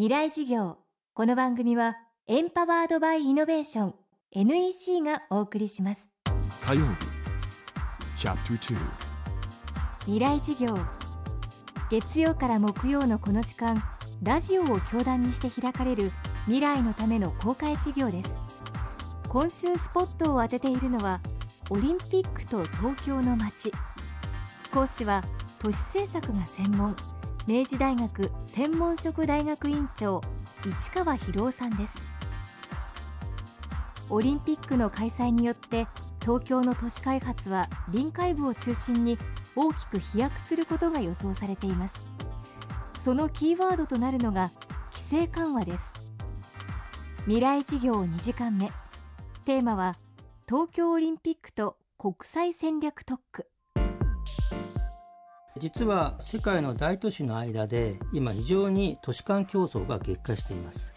未来事業。この番組はエンパワードバイイノベーション NEC がお送りします。火曜日チャプター未来事業。月曜から木曜のこの時間ラジオを教壇にして開かれる未来のための公開事業です。今週スポットを当てているのはオリンピックと東京の街。講師は都市政策が専門明治大学専門職大学院長市川博夫さんです。オリンピックの開催によって東京の都市開発は臨海部を中心に大きく飛躍することが予想されています。そのキーワードとなるのが規制緩和です。未来事業2時間目。テーマは東京オリンピックと国際戦略特区。実は世界の大都市の間で今非常に都市間競争が激化しています。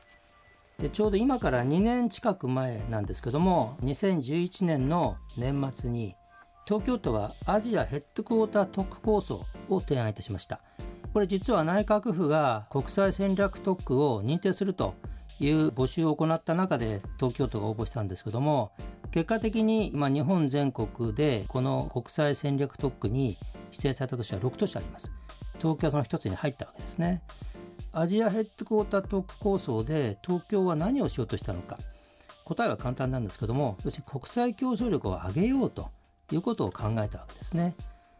でちょうど今から2年近く前なんですけども2011年の年末に東京都はアジアヘッドクォーター特区構想を提案いたしました。これ実は内閣府が国際戦略特区を認定するという募集を行った中で東京都が応募したんですけども結果的に今日本全国でこの国際戦略特区に指定された都市は6都市あります。東京はその一つに入ったわけですね。アジアヘッドクォーター特区構想で東京は何をしようとしたのか。答えは簡単なんですけども要するに国際競争力を上げようということを考えたわけですね。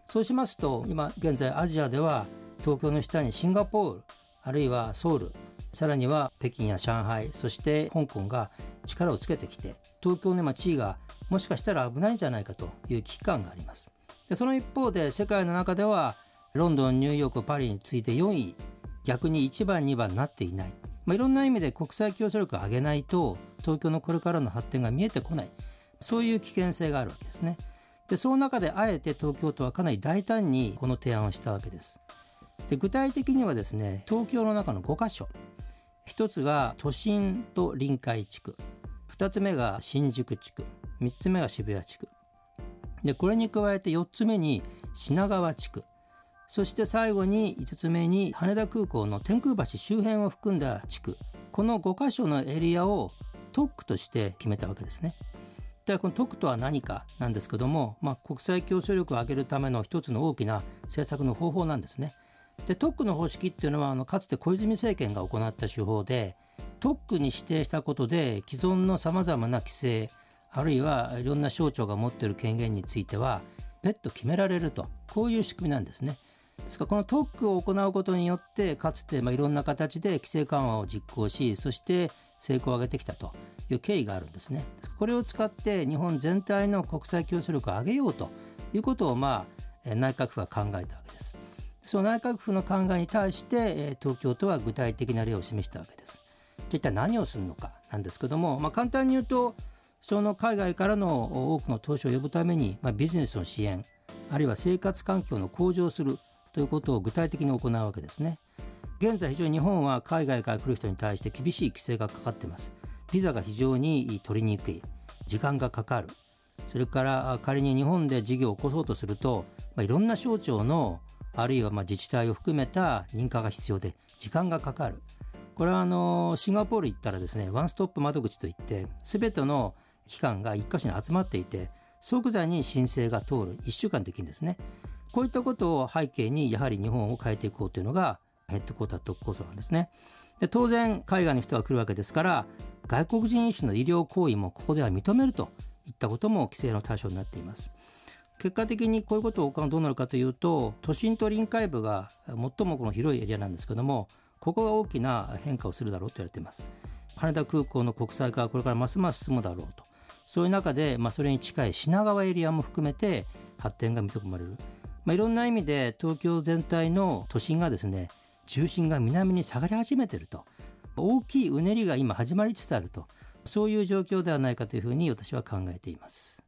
そうしますと今現在アジアでは東京の下にシンガポールあるいはソウルさらには北京や上海そして香港が力をつけてきて東京の今地位がもしかしたら危ないんじゃないかという危機感があります。でその一方で世界の中ではロンドンニューヨークパリに次いで4位逆に1番2番になっていない、まあ、いろんな意味で国際競争力を上げないと東京のこれからの発展が見えてこない。そういう危険性があるわけですね。でその中であえて東京都はかなり大胆にこの提案をしたわけです。で具体的にはですね東京の中の5カ所。一つが都心と臨海地区。2つ目が新宿地区。3つ目が渋谷地区。でこれに加えて4つ目に品川地区そして最後に5つ目に羽田空港の天空橋周辺を含んだ地区この5カ所のエリアを特区として決めたわけですね。でこの特区とは何かなんですけども、まあ、国際競争力を上げるための一つの大きな政策の方法なんですね。で特区の方式っていうのはあのかつて小泉政権が行った手法で特区に指定したことで既存のさまざまな規制あるいはいろんな省庁が持っている権限については別途決められるとこういう仕組みなんですね。ですからこの特区を行うことによってかつてまあいろんな形で規制緩和を実行しそして成功を上げてきたという経緯があるんですね。これを使って日本全体の国際競争力を上げようということをまあ内閣府は考えたわけです。その内閣府の考えに対して東京都は具体的な例を示したわけです。じゃ一体何をするのかなんですけども、まあ、簡単に言うとその海外からの多くの投資を呼ぶために、まあ、ビジネスの支援あるいは生活環境の向上するということを具体的に行うわけですね。現在非常に日本は海外から来る人に対して厳しい規制がかかっています。ビザが非常に取りにくい。時間がかかる。それから仮に日本で事業を起こそうとすると、まあ、いろんな省庁のあるいはまあ自治体を含めた認可が必要で時間がかかる。これはあのシンガポール行ったらですねワンストップ窓口といって全ての機関が一箇所に集まっていて即座に申請が通る1週間できるんですね。こういったことを背景にやはり日本を変えていこうというのがヘッドクォーター特構想なんですね。で当然海外の人が来るわけですから外国人医師の医療行為もここでは認めるといったことも規制の対象になっています。結果的にこういうことをどうなるかというと都心と臨海部が最もこの広いエリアなんですけどもここが大きな変化をするだろうと言われています。羽田空港の国際化はこれからますます進むだろうと。そういう中で、まあ、それに近い品川エリアも含めて発展が見込まれる。まあ、いろんな意味で東京全体の都心がですね中心が南に下がり始めていると。大きいうねりが今始まりつつあると。そういう状況ではないかというふうに私は考えています。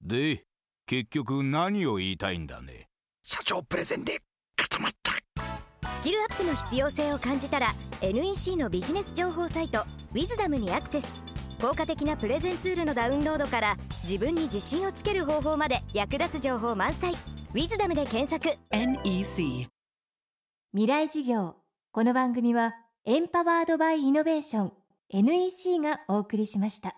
で結局何を言いたいんだね。社長プレゼンで固まった。スキルアップの必要性を感じたら NEC のビジネス情報サイト「ウィズダムにアクセス効果的なプレゼンツールのダウンロードから自分に自信をつける方法まで役立つ情報満載。ウィズダムで検索。NEC 未来事業。この番組はエンパワードバイイノベーション NEC がお送りしました